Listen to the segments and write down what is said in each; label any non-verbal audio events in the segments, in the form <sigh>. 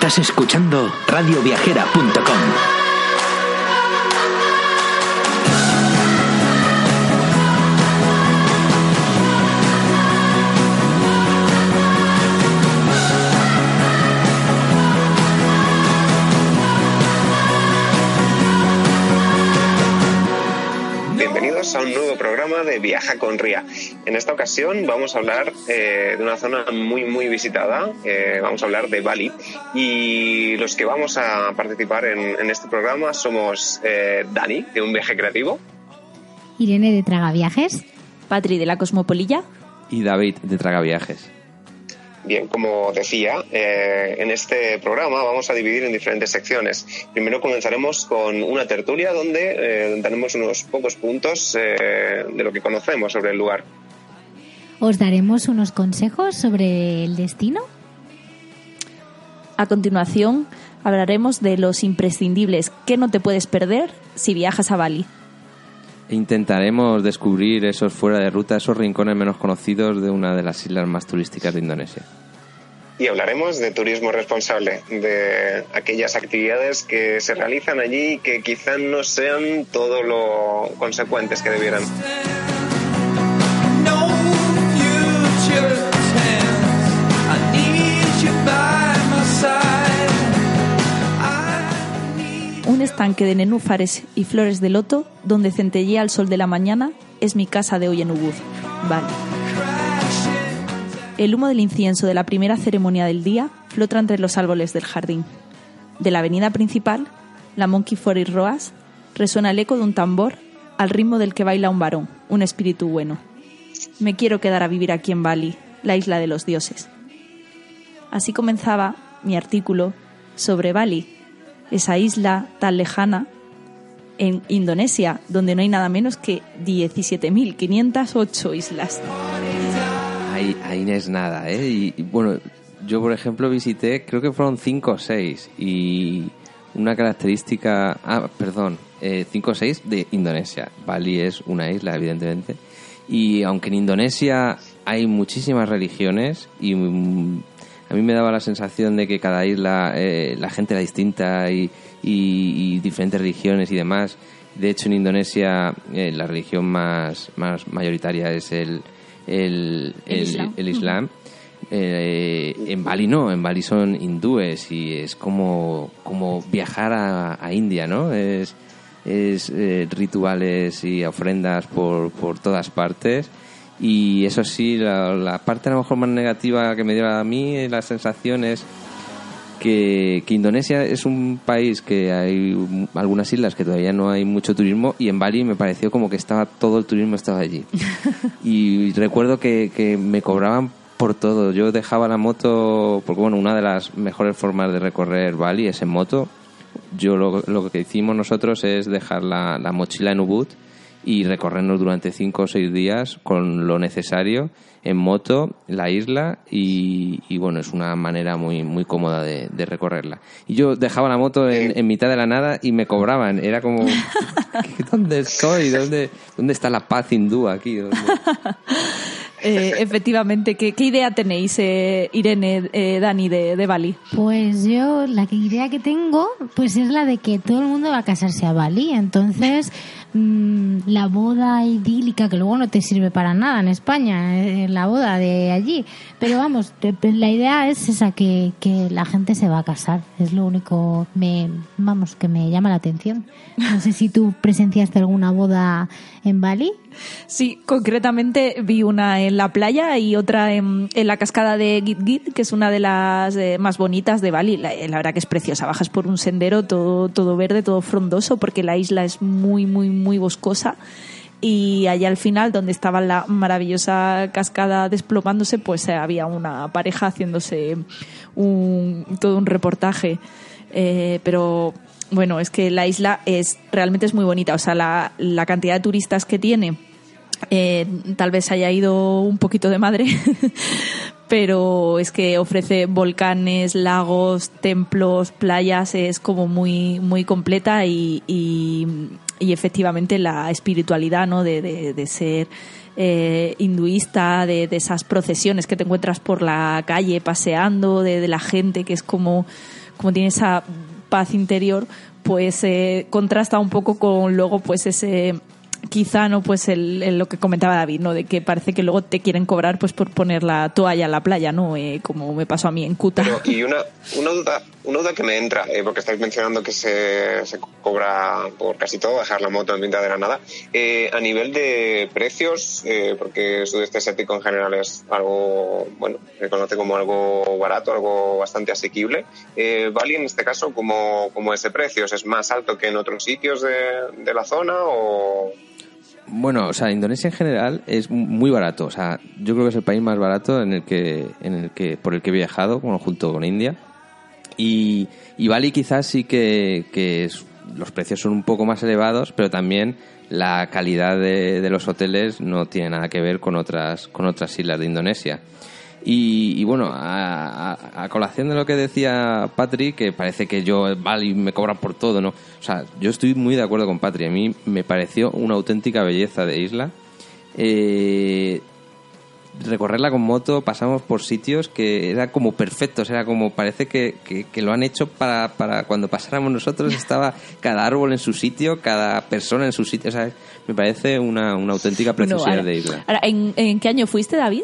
Estás escuchando radioviajera.com. Bienvenidos a un nuevo programa de Viaja con Ría. En esta ocasión vamos a hablar eh, de una zona muy muy visitada, eh, vamos a hablar de Bali y los que vamos a participar en, en este programa somos eh, Dani, de Un Viaje Creativo, Irene de Traga Viajes. Patri de la Cosmopolilla. Y David de Traga Viajes. Bien, como decía, eh, en este programa vamos a dividir en diferentes secciones. Primero comenzaremos con una tertulia donde eh, daremos unos pocos puntos eh, de lo que conocemos sobre el lugar. Os daremos unos consejos sobre el destino. A continuación, hablaremos de los imprescindibles que no te puedes perder si viajas a Bali. Intentaremos descubrir esos fuera de ruta, esos rincones menos conocidos de una de las islas más turísticas de Indonesia. Y hablaremos de turismo responsable, de aquellas actividades que se realizan allí y que quizá no sean todo lo consecuentes que debieran. Estanque de nenúfares y flores de loto donde centellea el sol de la mañana es mi casa de hoy en Ubud, Bali. El humo del incienso de la primera ceremonia del día flota entre los árboles del jardín. De la avenida principal, la Monkey Forest Roas, resuena el eco de un tambor al ritmo del que baila un varón, un espíritu bueno. Me quiero quedar a vivir aquí en Bali, la isla de los dioses. Así comenzaba mi artículo sobre Bali, esa isla tan lejana en Indonesia, donde no hay nada menos que 17.508 islas. Ahí, ahí no es nada, ¿eh? Y, bueno, yo por ejemplo visité, creo que fueron cinco o seis, y una característica, ah, perdón, eh, cinco o seis de Indonesia. Bali es una isla, evidentemente. Y aunque en Indonesia hay muchísimas religiones y a mí me daba la sensación de que cada isla eh, la gente era distinta y, y, y, diferentes religiones y demás. De hecho, en Indonesia eh, la religión más, más mayoritaria es el, el, el, Islam. el Islam. Eh, en Bali no, en Bali son hindúes y es como, como viajar a, a India, ¿no? Es, es eh, rituales y ofrendas por, por todas partes. Y eso sí, la, la, parte a lo mejor más negativa que me dio a mí, la sensación es que, que, Indonesia es un país que hay algunas islas que todavía no hay mucho turismo y en Bali me pareció como que estaba todo el turismo estaba allí. <laughs> y recuerdo que, que me cobraban por todo. Yo dejaba la moto, porque bueno, una de las mejores formas de recorrer Bali es en moto. Yo lo, lo que hicimos nosotros es dejar la, la mochila en Ubud y recorrernos durante cinco o seis días con lo necesario en moto la isla y, y bueno es una manera muy muy cómoda de, de recorrerla. Y yo dejaba la moto en, en, mitad de la nada y me cobraban. Era como <laughs> dónde estoy dónde dónde está la paz hindú aquí <laughs> eh, efectivamente ¿qué, ¿qué, idea tenéis eh, Irene eh, Dani de, de Bali pues yo la idea que tengo pues es la de que todo el mundo va a casarse a Bali. Entonces mmm, la boda idílica que luego no te sirve para nada en España, eh, la boda de allí. Pero vamos, la idea es esa, que, que la gente se va a casar. Es lo único me, vamos, que me llama la atención. No sé si tú presenciaste alguna boda en Bali. Sí, concretamente vi una en la playa y otra en, la cascada de Git Git, que es una de las eh, más bonitas de Bali. La, la verdad que es preciosa. Bajas por un sendero todo, todo verde, todo frondoso, porque la isla es muy, muy, muy boscosa. Y allá al final, donde estaba la maravillosa cascada desplomándose, pues eh, había una pareja haciéndose un, todo un reportaje. Eh, pero bueno, es que la isla es realmente es muy bonita. O sea, la, la cantidad de turistas que tiene eh, tal vez haya ido un poquito de madre, <laughs> pero es que ofrece volcanes, lagos, templos, playas, es como muy, muy completa y, y, y efectivamente la espiritualidad ¿no? de, de, de ser eh, hinduista, de, de, esas procesiones que te encuentras por la calle paseando, de, la gente que es como, como tiene esa paz interior, pues eh, contrasta un poco con luego pues ese quizá no pues el, el, lo que comentaba David no de que parece que luego te quieren cobrar pues por poner la toalla en la playa no eh, como me pasó a mí en Kuta Pero, y una, una una duda que me entra eh, porque estáis mencionando que se, se, cobra por casi todo dejar la moto en mitad de la nada eh, a nivel de precios eh, porque sudeste asiático en general es algo bueno se conoce como algo barato algo bastante asequible eh, Bali en este caso como ese precio es más alto que en otros sitios de, la zona o bueno, o sea, Indonesia en general es muy barato. O sea, yo creo que es el país más barato en el que, en el que por el que he viajado, junto con India. Y, y Bali quizás sí que, que los precios son un poco más elevados, pero también la calidad de, los hoteles no tiene nada que ver con otras, con otras islas de Indonesia. Y, bueno, a, colación de lo que decía Patrick, que parece que yo, vale, me cobran por todo, ¿no? O sea, yo estoy muy de acuerdo con Patrick. A mí me pareció una auténtica belleza de isla. Eh, recorrerla con moto pasamos por sitios que era como perfectos, era como parece que, que, que, lo han hecho para, para cuando pasáramos nosotros, estaba <laughs> cada árbol en su sitio, cada persona en su sitio, o sea, me parece una, una auténtica preciosidad no, ahora, de isla. Ahora, ¿en, ¿en, qué año fuiste, David?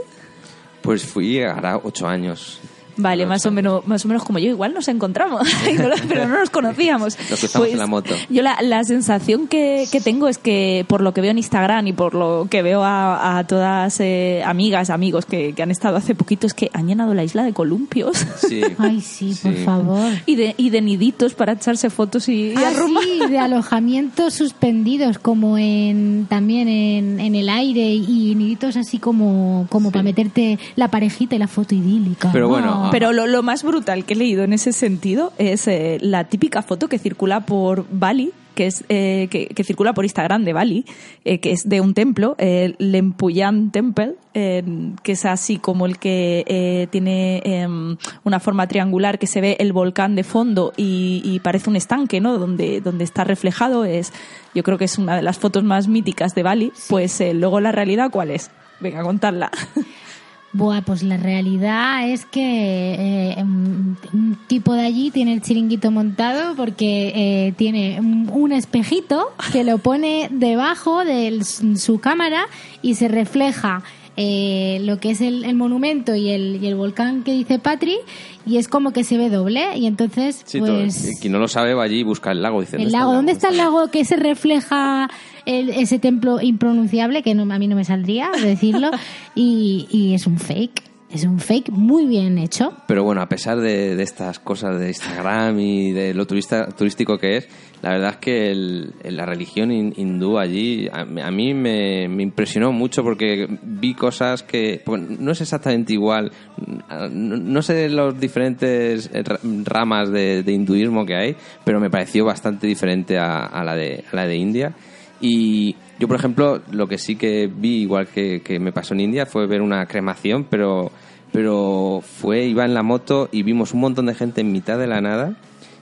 Pues fui ahora ocho años. Vale, más o menos, más o menos como yo, igual nos encontramos, <laughs> pero no nos conocíamos. Los que pues, en la moto. Yo la, la sensación que, que, tengo es que por lo que veo en Instagram y por lo que veo a, a todas eh, amigas, amigos que, que, han estado hace poquito, es que han llenado la isla de columpios. Sí. <laughs> Ay, sí, sí, por favor. Y de, y de niditos para echarse fotos y, y ah, sí, de alojamientos suspendidos, como en también en, en el aire y niditos así como, como sí. para meterte la parejita y la foto idílica. Pero bueno, pero lo, lo, más brutal que he leído en ese sentido es eh, la típica foto que circula por Bali, que es eh, que, que, circula por Instagram de Bali, eh, que es de un templo, el Lempuyan Temple, que es así como el que tiene em, una forma triangular que se ve el volcán de fondo y, y, parece un estanque, ¿no? Donde, donde está reflejado es, yo creo que es una de las fotos más míticas de Bali. Pues luego la realidad, ¿cuál es? Venga, a contarla. <laughs> Buah, pues la realidad es que eh, un tipo de allí tiene el chiringuito montado porque eh, tiene un espejito que lo pone debajo de su cámara y se refleja eh, lo que es el, el monumento y el, y el, volcán que dice Patri y es como que se ve doble y entonces sí, pues quien no lo sabe va allí y busca el lago dice el lago dónde está el lago que se refleja el, ese templo impronunciable que no, a mí no me saldría decirlo <laughs> y, y es un fake es un fake muy bien hecho. Pero bueno, a pesar de, de estas cosas de Instagram y de lo turista, turístico que es, la verdad es que el, la religión hindú allí a, a mí me, impresionó mucho porque vi cosas que pues, no es exactamente igual. No, no sé los diferentes ramas de, hinduismo que hay, pero me pareció bastante diferente a, la, de, la de India. Y yo, por ejemplo, lo que sí que vi, igual que, que me pasó en India, fue ver una cremación, pero, pero fue, iba en la moto y vimos un montón de gente en mitad de la nada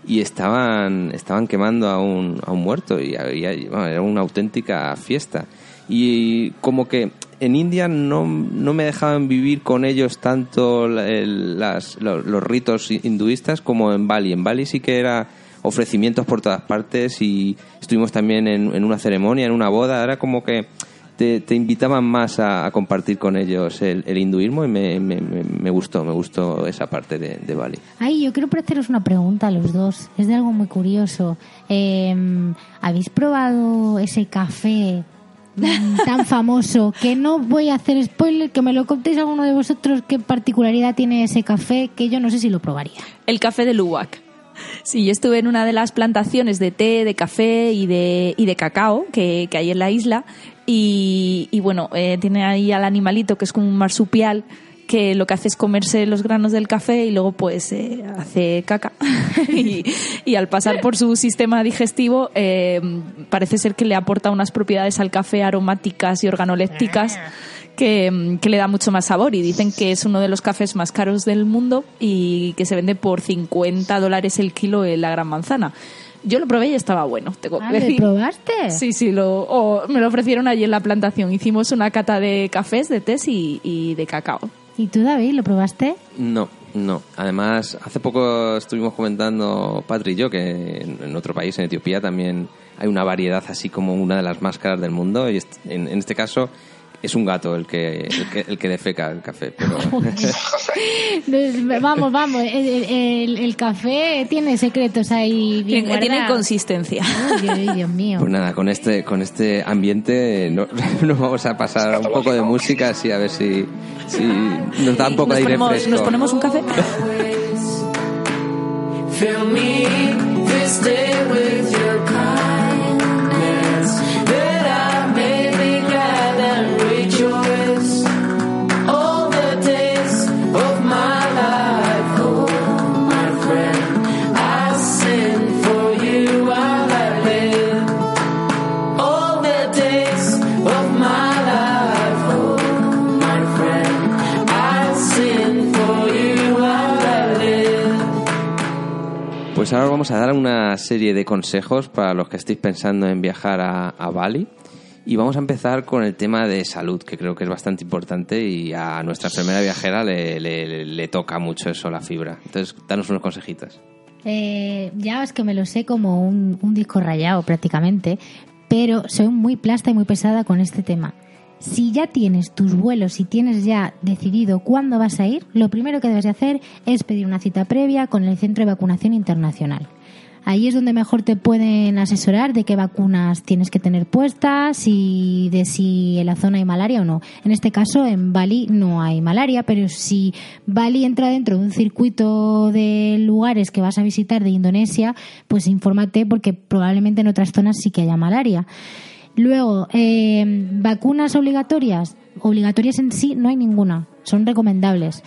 y estaban, estaban quemando a un, a un muerto y había, bueno, era una auténtica fiesta. Y como que en India no, no me dejaban vivir con ellos tanto el, las, los, los ritos hinduistas como en Bali. En Bali sí que era ofrecimientos por todas partes y estuvimos también en, en una ceremonia, en una boda, era como que te, te invitaban más a, a, compartir con ellos el, el hinduismo y me, me, me, gustó, me gustó esa parte de, de, Bali. Ay, yo quiero haceros una pregunta a los dos, es de algo muy curioso. Eh, ¿Habéis probado ese café mm, tan famoso, que no voy a hacer spoiler, que me lo contéis alguno de vosotros qué particularidad tiene ese café, que yo no sé si lo probaría. El café de Luwak. Sí, yo estuve en una de las plantaciones de té, de café y de, y de cacao que, que hay en la isla. Y, y bueno, eh, tiene ahí al animalito que es como un marsupial que lo que hace es comerse los granos del café y luego pues eh, hace caca. <laughs> Y, al pasar por su sistema digestivo eh, parece ser que le aporta unas propiedades al café aromáticas y organolépticas que, que le da mucho más sabor y dicen que es uno de los cafés más caros del mundo y que se vende por 50 dólares el kilo en la Gran Manzana. Yo lo probé y estaba bueno, tengo Ah, que ¿lo decir. probaste? <laughs> Sí, sí, lo, o me lo ofrecieron allí en la plantación. Hicimos una cata de cafés, de tés y, y de cacao. ¿Y tú, David, lo probaste? No, no. Además, hace poco estuvimos comentando, Patri y yo, que en, en otro país, en Etiopía, también hay una variedad así como una de las más caras del mundo. Y est- en, en este caso es un gato el que, el que, el que defeca el café. Pero <laughs> <laughs> vamos, vamos, el, el- el café tiene secretos ahí bien Tiene, consistencia. Dios mío. pues nada, con este, con este ambiente no- <laughs> nos vamos a pasar un poco de música, así a ver si, si nos da un poco nos, de aire ponemos, fresco. nos ponemos un café. Pues ahora vamos a dar una serie de consejos para los que estéis pensando en viajar a, Bali. Y vamos a empezar con el tema de salud, que creo que es bastante importante y a nuestra enfermera viajera le, toca mucho eso, la fibra. Entonces, danos unos consejitos. Eh, ya es que me lo sé como un disco rayado prácticamente, pero soy muy plasta y muy pesada con este tema. Si ya tienes tus vuelos y tienes ya decidido cuándo vas a ir, lo primero que debes de hacer es pedir una cita previa con el Centro de Vacunación Internacional. Ahí es donde mejor te pueden asesorar de qué vacunas tienes que tener puestas y de si en la zona hay malaria o no. En este caso, en Bali no hay malaria, pero si Bali entra dentro de un circuito de lugares que vas a visitar de Indonesia, pues infórmate porque probablemente en otras zonas sí que haya malaria. Luego, eh, vacunas obligatorias. Obligatorias en sí no hay ninguna, son recomendables.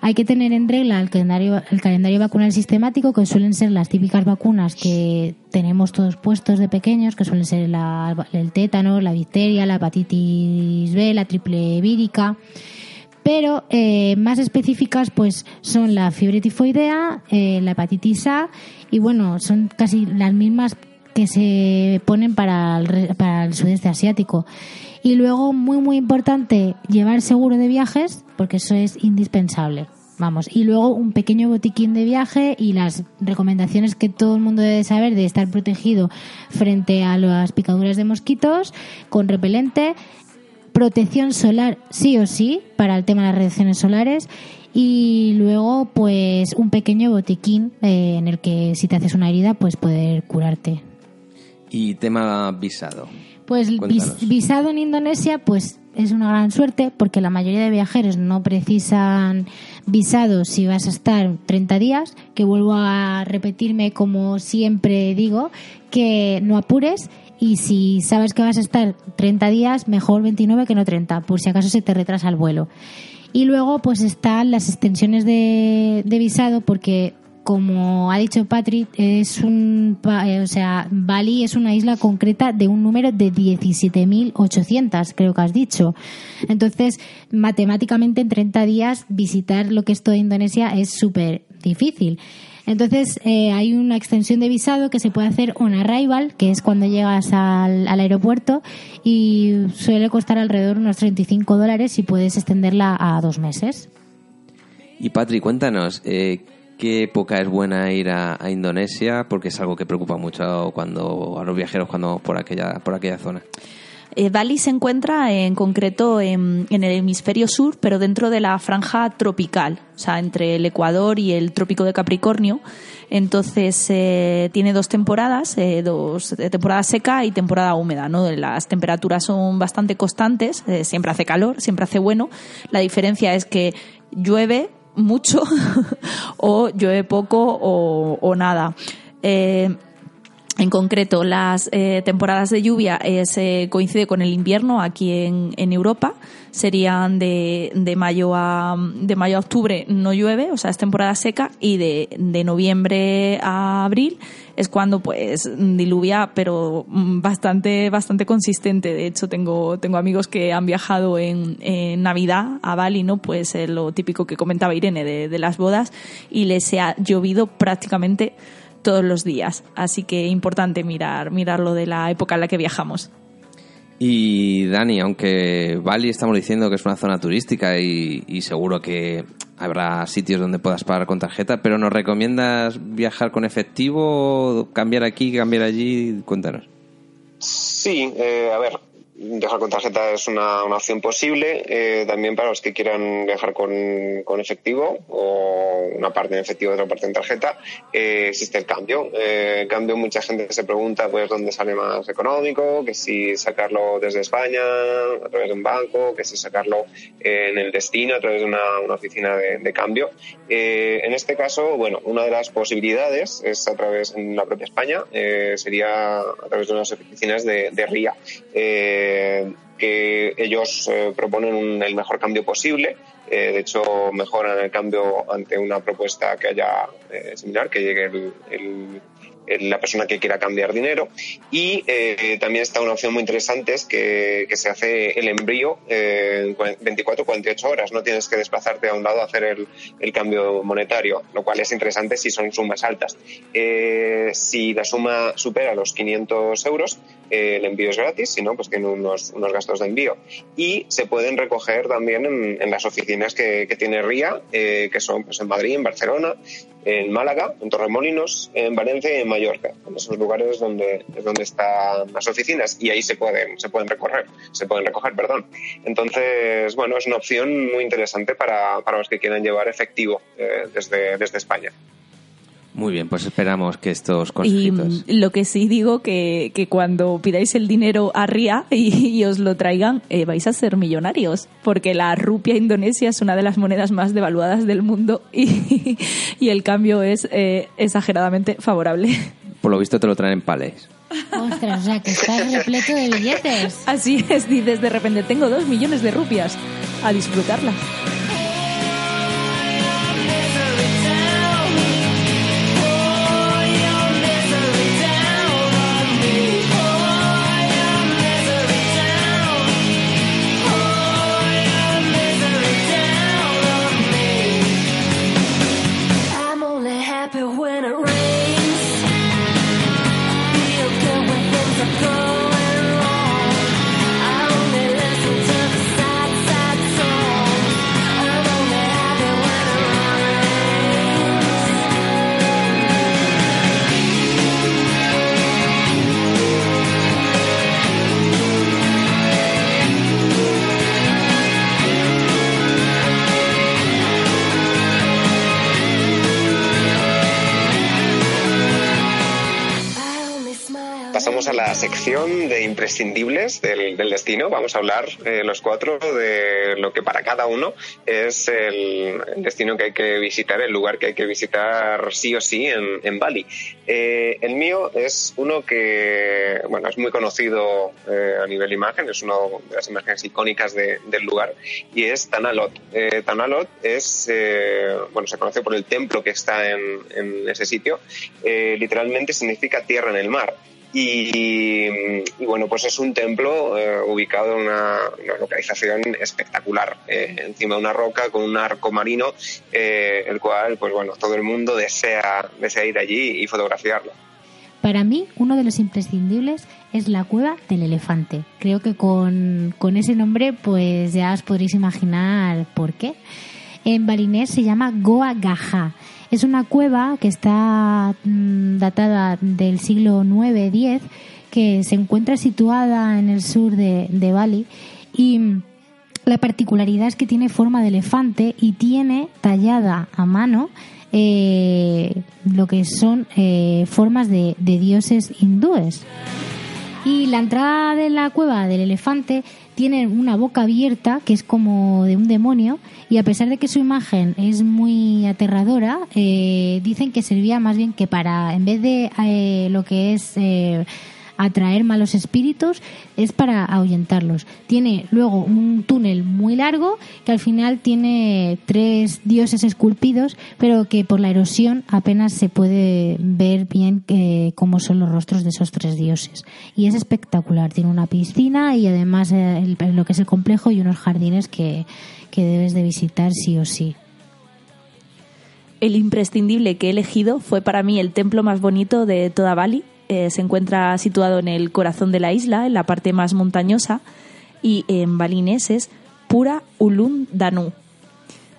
Hay que tener en regla el calendario, el calendario vacunal sistemático, que suelen ser las típicas vacunas que tenemos todos puestos de pequeños, que suelen ser la- el tétano, la difteria, la hepatitis B, la triple vírica. Pero eh, más específicas pues son la fiebre tifoidea, eh, la hepatitis A y bueno, son casi las mismas que se ponen para el, para el sudeste asiático. Y luego, muy muy importante, llevar seguro de viajes, porque eso es indispensable. Vamos, y luego un pequeño botiquín de viaje y las recomendaciones que todo el mundo debe saber de estar protegido frente a las picaduras de mosquitos con repelente, protección solar sí o sí para el tema de las radiaciones solares y luego pues un pequeño botiquín eh, en el que si te haces una herida pues poder curarte. Y tema visado. Pues Cuéntanos. visado en Indonesia, pues es una gran suerte porque la mayoría de viajeros no precisan visado si vas a estar 30 días, que vuelvo a repetirme como siempre digo, que no apures y si sabes que vas a estar 30 días, mejor 29 que no 30, por si acaso se te retrasa el vuelo. Y luego pues están las extensiones de, de visado porque como ha dicho Patrick, es un, eh, o sea, Bali es una isla concreta de un número de 17.800, creo que has dicho. Entonces, matemáticamente en 30 días visitar lo que es toda Indonesia es súper difícil. Entonces, eh, hay una extensión de visado que se puede hacer on arrival, que es cuando llegas al, al aeropuerto, y suele costar alrededor de unos 35 dólares y puedes extenderla a dos meses. Y Patri, cuéntanos, eh, ¿qué época es buena ir a, Indonesia? Porque es algo que preocupa mucho cuando a los viajeros cuando vamos por aquella, por aquella zona. eh, Bali se encuentra en concreto en, el hemisferio sur, pero dentro de la franja tropical, o sea, entre el Ecuador y el Trópico de Capricornio. Entonces eh, tiene dos temporadas, eh, dos eh, temporada seca y temporada húmeda, ¿no? Las temperaturas son bastante constantes, siempre hace calor, siempre hace bueno. La diferencia es que llueve mucho <laughs> o llueve poco o, nada. Eh, en concreto, las eh, temporadas de lluvia eh, se coincide con el invierno aquí en, en Europa. Serían de, de mayo a de mayo a octubre no llueve, o sea, es temporada seca y de, de noviembre a abril es cuando pues diluvia, pero mm, bastante bastante consistente. De hecho, tengo tengo amigos que han viajado en, en Navidad a Bali, no, pues eh, lo típico que comentaba Irene de, de las bodas y les ha llovido prácticamente todos los días. Así que importante mirar, mirar lo de la época en la que viajamos. Y Dani, aunque Bali estamos diciendo que es una zona turística y, y seguro que habrá sitios donde puedas pagar con tarjeta, pero ¿nos recomiendas viajar con efectivo, cambiar aquí, cambiar allí? Cuéntanos. Sí, eh, a ver, viajar con tarjeta es una, una opción posible. eh, también para los que quieran viajar con, con efectivo o una parte en efectivo y otra parte en tarjeta, eh, existe el cambio. Eh, cambio, mucha gente se pregunta pues dónde sale más económico, que si sacarlo desde España a través de un banco, que si sacarlo eh, en el destino a través de una, una oficina de, cambio. En este caso, bueno, una de las posibilidades es a través en la propia España, sería a través de unas oficinas de, de RIA. Que ellos eh, proponen un- el mejor cambio posible. Eh, de hecho, mejoran el cambio ante una propuesta que haya eh, similar, que llegue el- la persona que quiera cambiar dinero. Y eh, también está una opción muy interesante, es que, que se hace el envío eh, en 24 48 horas. No tienes que desplazarte a un lado a hacer el, cambio monetario, lo cual es interesante si son sumas altas. Eh, si la suma supera los 500 euros, eh, el envío es gratis, si no, pues tiene unos, unos gastos de envío. Y se pueden recoger también en, las oficinas que, que tiene RIA, eh, que son pues, en Madrid, en Barcelona, en Málaga, en Torremolinos, en Valencia y en Mallorca. En esos lugares donde, es donde están las oficinas y ahí se pueden, se pueden recorrer, se pueden recoger, perdón. Entonces, bueno, es una opción muy interesante para, para los que quieran llevar efectivo eh, desde, desde España. Muy bien, pues esperamos que estos Y consejitos... mm, lo que sí digo que, que cuando pidáis el dinero a RIA y, y os lo traigan, eh, vais a ser millonarios, porque la rupia indonesia es una de las monedas más devaluadas del mundo y, <laughs> y el cambio es eh, exageradamente favorable. Por lo visto te lo traen en palés. Ostras, o sea, que está repleto de billetes. Así es, dices de repente, tengo dos millones de rupias, a disfrutarlas. A la sección de imprescindibles del, destino. Vamos a hablar eh, los cuatro de lo que para cada uno es el, destino que hay que visitar, el lugar que hay que visitar sí o sí en, Bali. Eh, el mío es uno que, bueno, es muy conocido eh, a nivel imagen, es una de las imágenes icónicas de- del lugar y es Tanalot. Tanalot es, bueno, se conoce por el templo que está en, en ese sitio. Literalmente significa tierra en el mar. Y, bueno, pues es un templo eh, ubicado en una, una localización espectacular, eh, encima de una roca con un arco marino, eh, el cual, pues bueno, todo el mundo desea, desea ir allí y fotografiarlo. Para mí, uno de los imprescindibles es la cueva del elefante. Creo que con, con ese nombre, pues ya os podréis imaginar por qué. En balinés se llama Goa Gaja. Es una cueva que está mm, datada del siglo IX-X que se encuentra situada en el sur de, de Bali y mm, la particularidad es que tiene forma de elefante y tiene tallada a mano eh, lo que son eh, formas de, de dioses hindúes. Y la entrada de la cueva del elefante tiene una boca abierta que es como de un demonio y a pesar de que su imagen es muy aterradora, eh, dicen que servía más bien que para, en vez de eh, lo que es eh, atraer malos espíritus, es para ahuyentarlos. Tiene luego un túnel muy largo que al final tiene tres dioses esculpidos, pero que por la erosión apenas se puede ver bien eh, cómo son los rostros de esos tres dioses. Y es espectacular. Tiene una piscina y además eh, el- lo que es el complejo y unos jardines que, que debes de visitar sí o sí. El imprescindible que he elegido fue para mí el templo más bonito de toda Bali. Eh, se encuentra situado en el corazón de la isla, en la parte más montañosa, y en balinés es Pura Ulun Danu,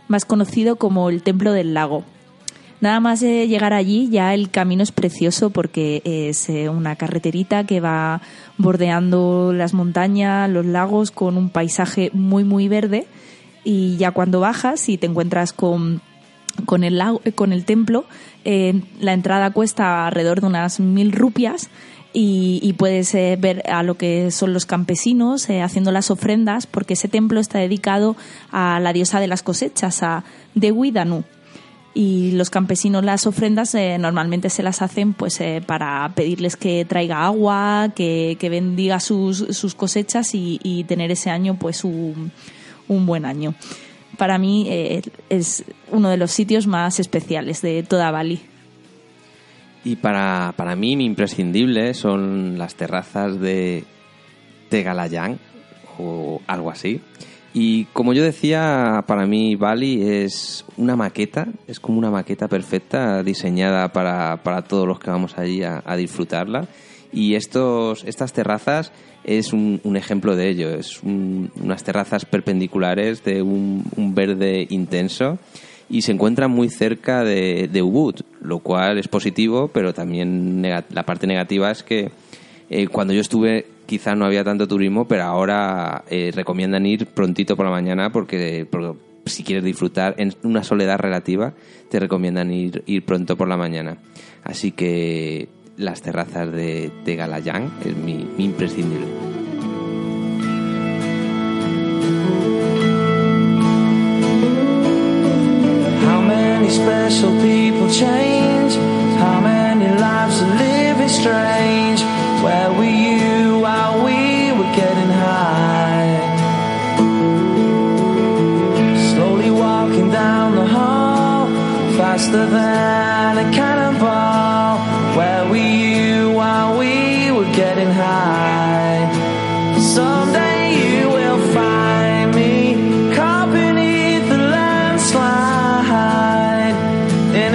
más conocido como el Templo del Lago. Nada más de llegar allí, ya el camino es precioso porque es eh, una carreterita que va bordeando las montañas, los lagos, con un paisaje muy, muy verde. Y ya cuando bajas y te encuentras con con el, eh, con el templo, eh, la entrada cuesta alrededor de unas mil rupias y, puedes eh, ver a lo que son los campesinos haciendo las ofrendas, porque ese templo está dedicado a la diosa de las cosechas, a Dewi Danu. Y los campesinos las ofrendas normalmente se las hacen pues para pedirles que traiga agua, que, que bendiga sus, sus cosechas y, y tener ese año pues un, un buen año. Para mí eh, es uno de los sitios más especiales de toda Bali. Y para, para mí, mi imprescindible son las terrazas de Tegalayán o algo así. Y como yo decía, para mí Bali es una maqueta, es como una maqueta perfecta diseñada para, para todos los que vamos allí a disfrutarla. Y estos, estas terrazas es un, un ejemplo de ello. Es un- unas terrazas perpendiculares de un, un verde intenso y se encuentran muy cerca de, de Ubud, lo cual es positivo, pero también la parte negativa es que eh, cuando yo estuve quizá no había tanto turismo, pero ahora eh, recomiendan ir prontito por la mañana porque, porque si quieres disfrutar en una soledad relativa, te recomiendan ir, ir pronto por la mañana. Así que las terrazas de, de Galayán es mi, mi imprescindible. How many special people change? How many lives are living strange? Where were you while we were getting high? Slowly walking down the hall, faster than a cannonball.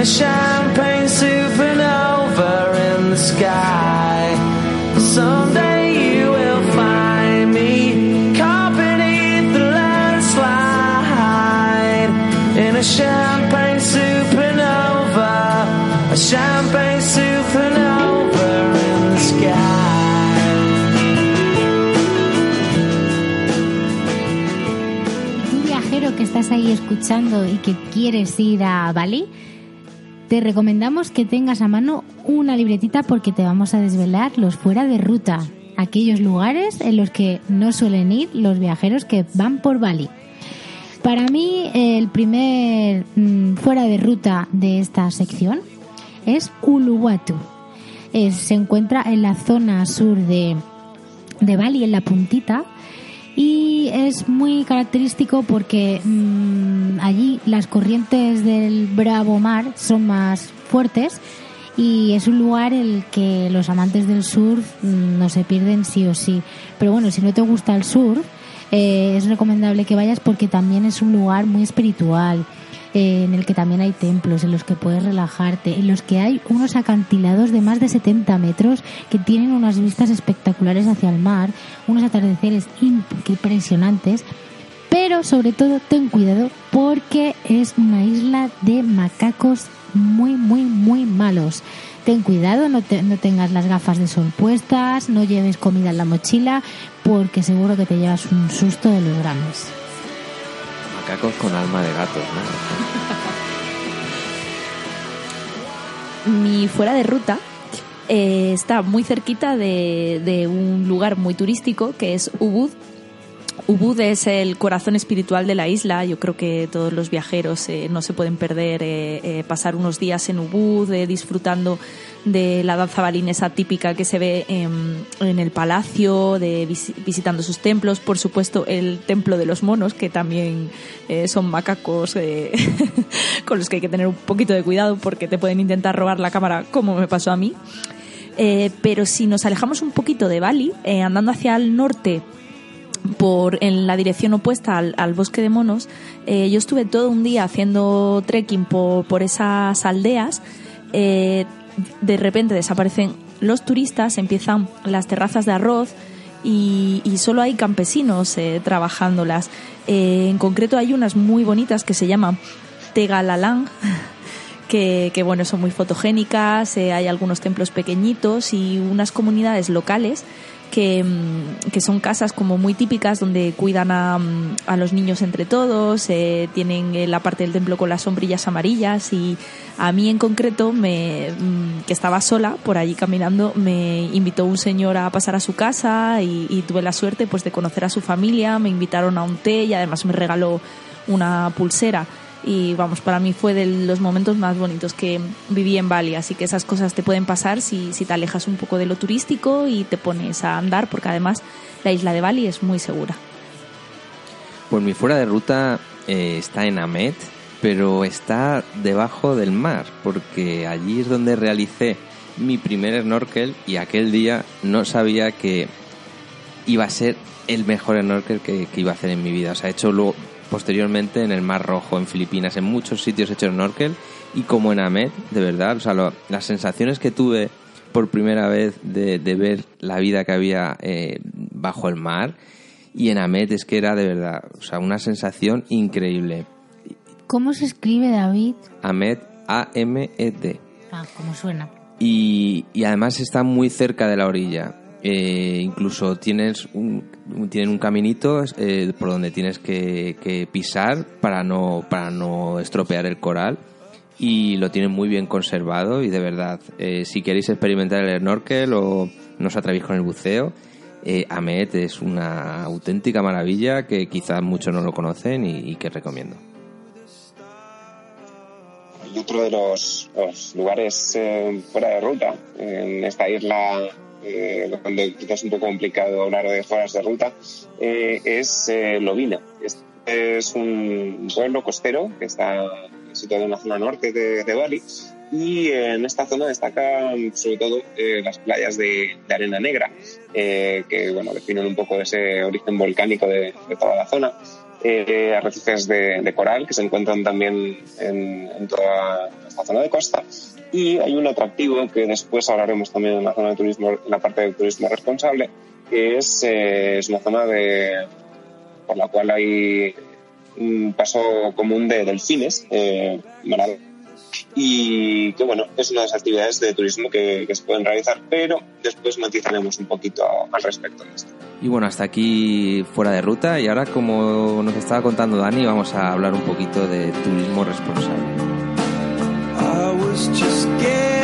Champagne supernova in the sky. Someday in a champagne supernova, a champagne supernova in the sky. tú viajero que estás ahí escuchando y que quieres ir a Bali, te recomendamos que tengas a mano una libretita porque te vamos a desvelar los fuera de ruta, aquellos lugares en los que no suelen ir los viajeros que van por Bali. Para mí, el primer mm, fuera de ruta de esta sección es Uluwatu. Se encuentra en la zona sur de, de Bali, en la puntita, y es muy característico porque mm, allí las corrientes del Bravo Mar son más fuertes y es un lugar el que los amantes del surf mm, no se pierden sí o sí. Pero bueno, si no te gusta el surf, eh, es recomendable que vayas porque también es un lugar muy espiritual en el que también hay templos en los que puedes relajarte, en los que hay unos acantilados de más de 70 metros que tienen unas vistas espectaculares hacia el mar, unos atardeceres impresionantes, pero sobre todo ten cuidado porque es una isla de macacos muy, muy, muy malos. ten cuidado, no tengas las gafas de sol puestas, no lleves comida en la mochila, porque seguro que te llevas un susto de los grandes. Macacos con alma de gatos, ¿no? Mi fuera de ruta eh, está muy cerquita de, de un lugar muy turístico que es Ubud. Ubud es el corazón espiritual de la isla. Yo creo que todos los viajeros eh, no se pueden perder eh, eh, pasar unos días en Ubud eh, disfrutando de la danza balinesa típica que se ve en, en el palacio, de vis- visitando sus templos, por supuesto el templo de los monos, que también eh, son macacos eh, <laughs> con los que hay que tener un poquito de cuidado porque te pueden intentar robar la cámara como me pasó a mí. Eh, pero si nos alejamos un poquito de Bali, eh, andando hacia el norte, por en la dirección opuesta al, bosque de monos, eh, yo estuve todo un día haciendo trekking por, por esas aldeas. eh, de repente desaparecen los turistas, empiezan las terrazas de arroz y, solo hay campesinos eh, trabajándolas. En concreto hay unas muy bonitas que se llaman Tegalalán, <laughs> que, bueno, son muy fotogénicas, hay algunos templos pequeñitos y unas comunidades locales que, mm, que son casas como muy típicas donde cuidan a, mm, los niños entre todos, eh, tienen eh, la parte del templo con las sombrillas amarillas y a mí en concreto, me, mm, que estaba sola por allí caminando, me invitó un señor a pasar a su casa y, y tuve la suerte pues de conocer a su familia, me invitaron a un té y además me regaló una pulsera y vamos, para mí fue de los momentos más bonitos que viví en Bali, así que esas cosas te pueden pasar si, si te alejas un poco de lo turístico y te pones a andar, porque además la isla de Bali es muy segura. Pues mi fuera de ruta eh, está en Amet, pero está debajo del mar, porque allí es donde realicé mi primer snorkel y aquel día no sabía que iba a ser el mejor snorkel que, que iba a hacer en mi vida. O sea, he hecho luego posteriormente en el Mar Rojo, en Filipinas, en muchos sitios he hecho snorkel y como en Amet, de verdad, o sea, lo- las sensaciones que tuve por primera vez de, de ver la vida que había eh, bajo el mar y en Amet es que era de verdad, o sea, una sensación increíble. ¿Cómo se escribe David? Amet, A-M-E-T. Ah, como suena. y, y además está muy cerca de la orilla. Eh, incluso tienes un, tienen un caminito eh, por donde tienes que, que pisar para no, para no estropear el coral y lo tienen muy bien conservado y de verdad, eh, si queréis experimentar el snorkel o no os atrevéis con el buceo, eh, Amet es una auténtica maravilla que quizás muchos no lo conocen y- que recomiendo. Y otro de los, lugares fuera de ruta, en esta isla eh, donde quizás es un poco complicado hablar de fueras de ruta, eh, es eh, Lovina. Este es un pueblo costero que está situado en la zona norte de, de Bali y en esta zona destacan sobre todo eh, las playas de, de arena negra, eh, que bueno, definen un poco ese origen volcánico de, de toda la zona eh, arrecifes de, de coral que se encuentran también en, en toda esta zona de costa. Y hay un atractivo que después hablaremos también en la zona de turismo, en la parte de turismo responsable, que es, eh, es una zona de, por la cual hay un paso común de delfines, eh, y que bueno, es una de las actividades de turismo que, que se pueden realizar, pero después matizaremos un poquito al respecto de esto. Y bueno, hasta aquí fuera de ruta y ahora como nos estaba contando Dani vamos a hablar un poquito de turismo responsable. just get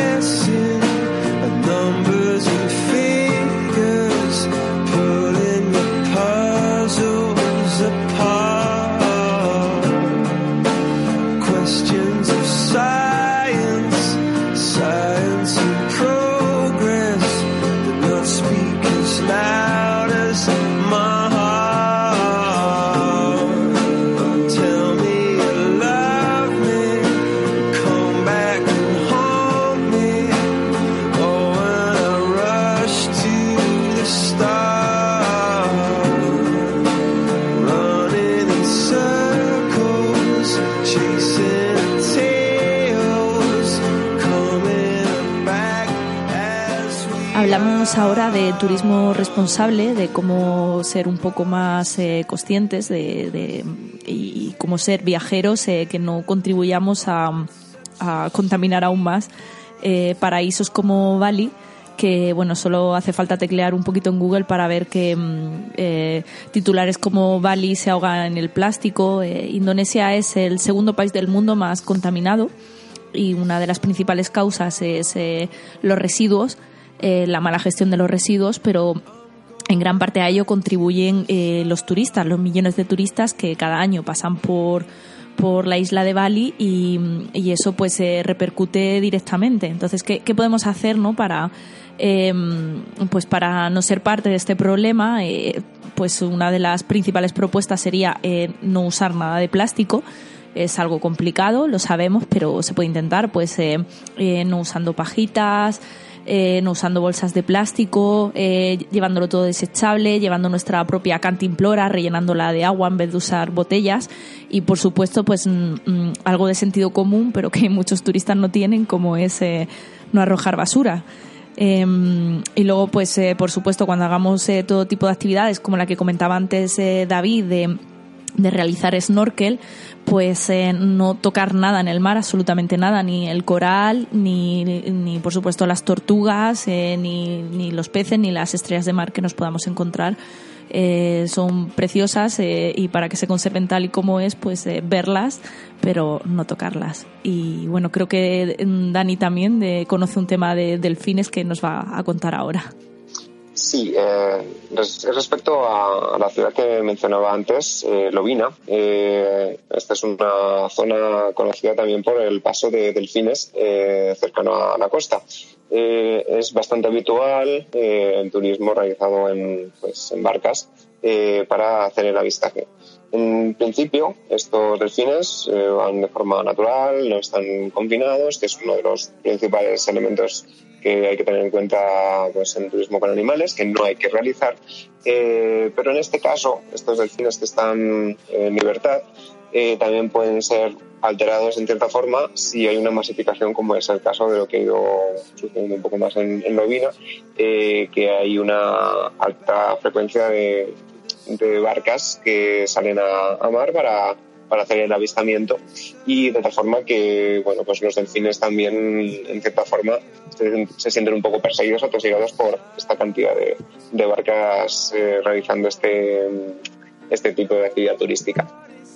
Hablamos ahora de turismo responsable, de cómo ser un poco más eh, conscientes de, de- y cómo ser viajeros eh, que no contribuyamos a, a contaminar aún más eh, paraísos como Bali, que bueno, solo hace falta teclear un poquito en Google para ver que mm, eh, titulares como Bali se ahoga en el plástico. Eh, Indonesia es el segundo país del mundo más contaminado y una de las principales causas es eh, los residuos, eh, la mala gestión de los residuos, pero en gran parte a ello contribuyen eh, los turistas, los millones de turistas que cada año pasan por por la isla de Bali y, eso pues eh, repercute directamente. Entonces, ¿qué, podemos hacer no para eh, pues para no ser parte de este problema? Eh, pues una de las principales propuestas sería eh, no usar nada de plástico. Es algo complicado, lo sabemos, pero se puede intentar, pues no usando pajitas, eh, no usando bolsas de plástico, eh, llevándolo todo desechable, llevando nuestra propia cantimplora, rellenándola de agua en vez de usar botellas y por supuesto pues mm, mm, algo de sentido común pero que <laughs> muchos turistas no tienen como es eh, no arrojar basura. Eh, y luego, pues, por supuesto, cuando hagamos todo tipo de actividades, como la que comentaba antes David, de, de realizar snorkel, pues eh, no tocar nada en el mar, absolutamente nada, ni el coral, ni, ni por supuesto las tortugas, eh, ni, ni los peces, ni las estrellas de mar que nos podamos encontrar. Eh, son preciosas y para que se conserven tal y como es, pues verlas, pero no tocarlas. Y bueno, creo que mm, Dani también conoce un tema de delfines que nos va a contar ahora. Sí, eh, res- respecto a, la ciudad que mencionaba antes, eh, Lovina, eh, esta es una zona conocida también por el paso de delfines eh, cercano a la costa. Eh, es bastante habitual eh, el turismo realizado en, pues, en barcas para hacer el avistaje. En principio, estos delfines van de forma natural, no están confinados, que es uno de los principales elementos que hay que tener en cuenta pues, en turismo con animales, que no hay que realizar. Eh, pero en este caso, estos delfines que están en libertad eh, también pueden ser alterados en cierta forma si hay una masificación, como es el caso de lo que ha ido sucediendo un poco más en, en Lovina, eh, que hay una alta frecuencia de, de barcas que salen a, a mar para, para hacer el avistamiento. Y de tal forma que bueno pues los delfines también en cierta forma se, sienten un poco perseguidos atosigados por esta cantidad de, de barcas eh, realizando este este tipo de actividad turística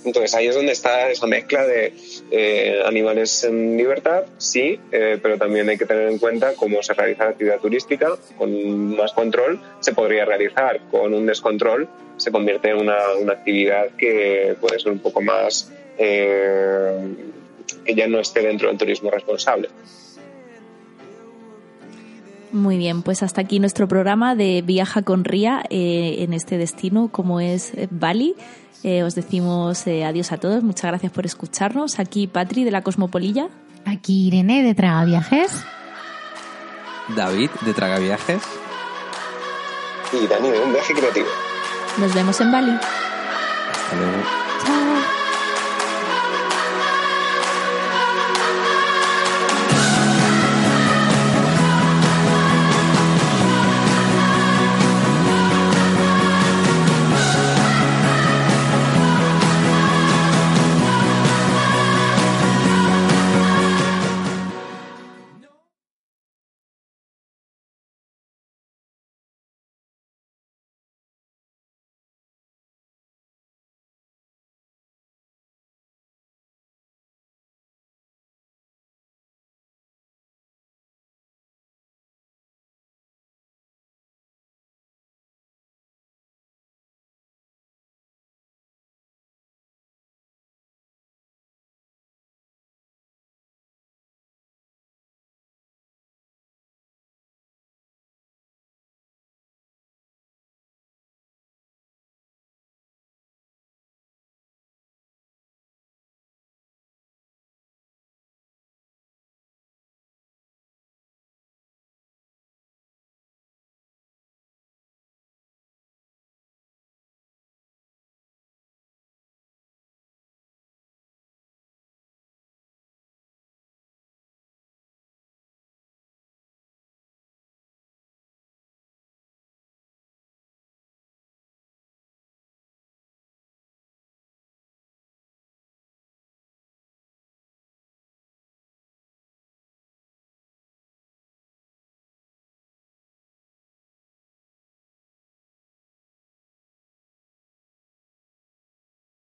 entonces ahí es donde está esa mezcla de eh, animales en libertad, sí, eh, pero también hay que tener en cuenta cómo se realiza la actividad turística. Con más control se podría realizar, con un descontrol se convierte en una, una actividad que puede ser un poco más, eh, que ya no esté dentro del turismo responsable. Muy bien, pues hasta aquí nuestro programa de Viaja con Ría eh, en este destino como es eh, Bali. Eh, os decimos eh, adiós a todos, muchas gracias por escucharnos. Aquí Patri de la Cosmopolilla. Aquí Irene de Traga Viajes. David, de Tragaviajes. Y Dani, de un viaje creativo. Nos vemos en Bali. Hasta luego. Chao.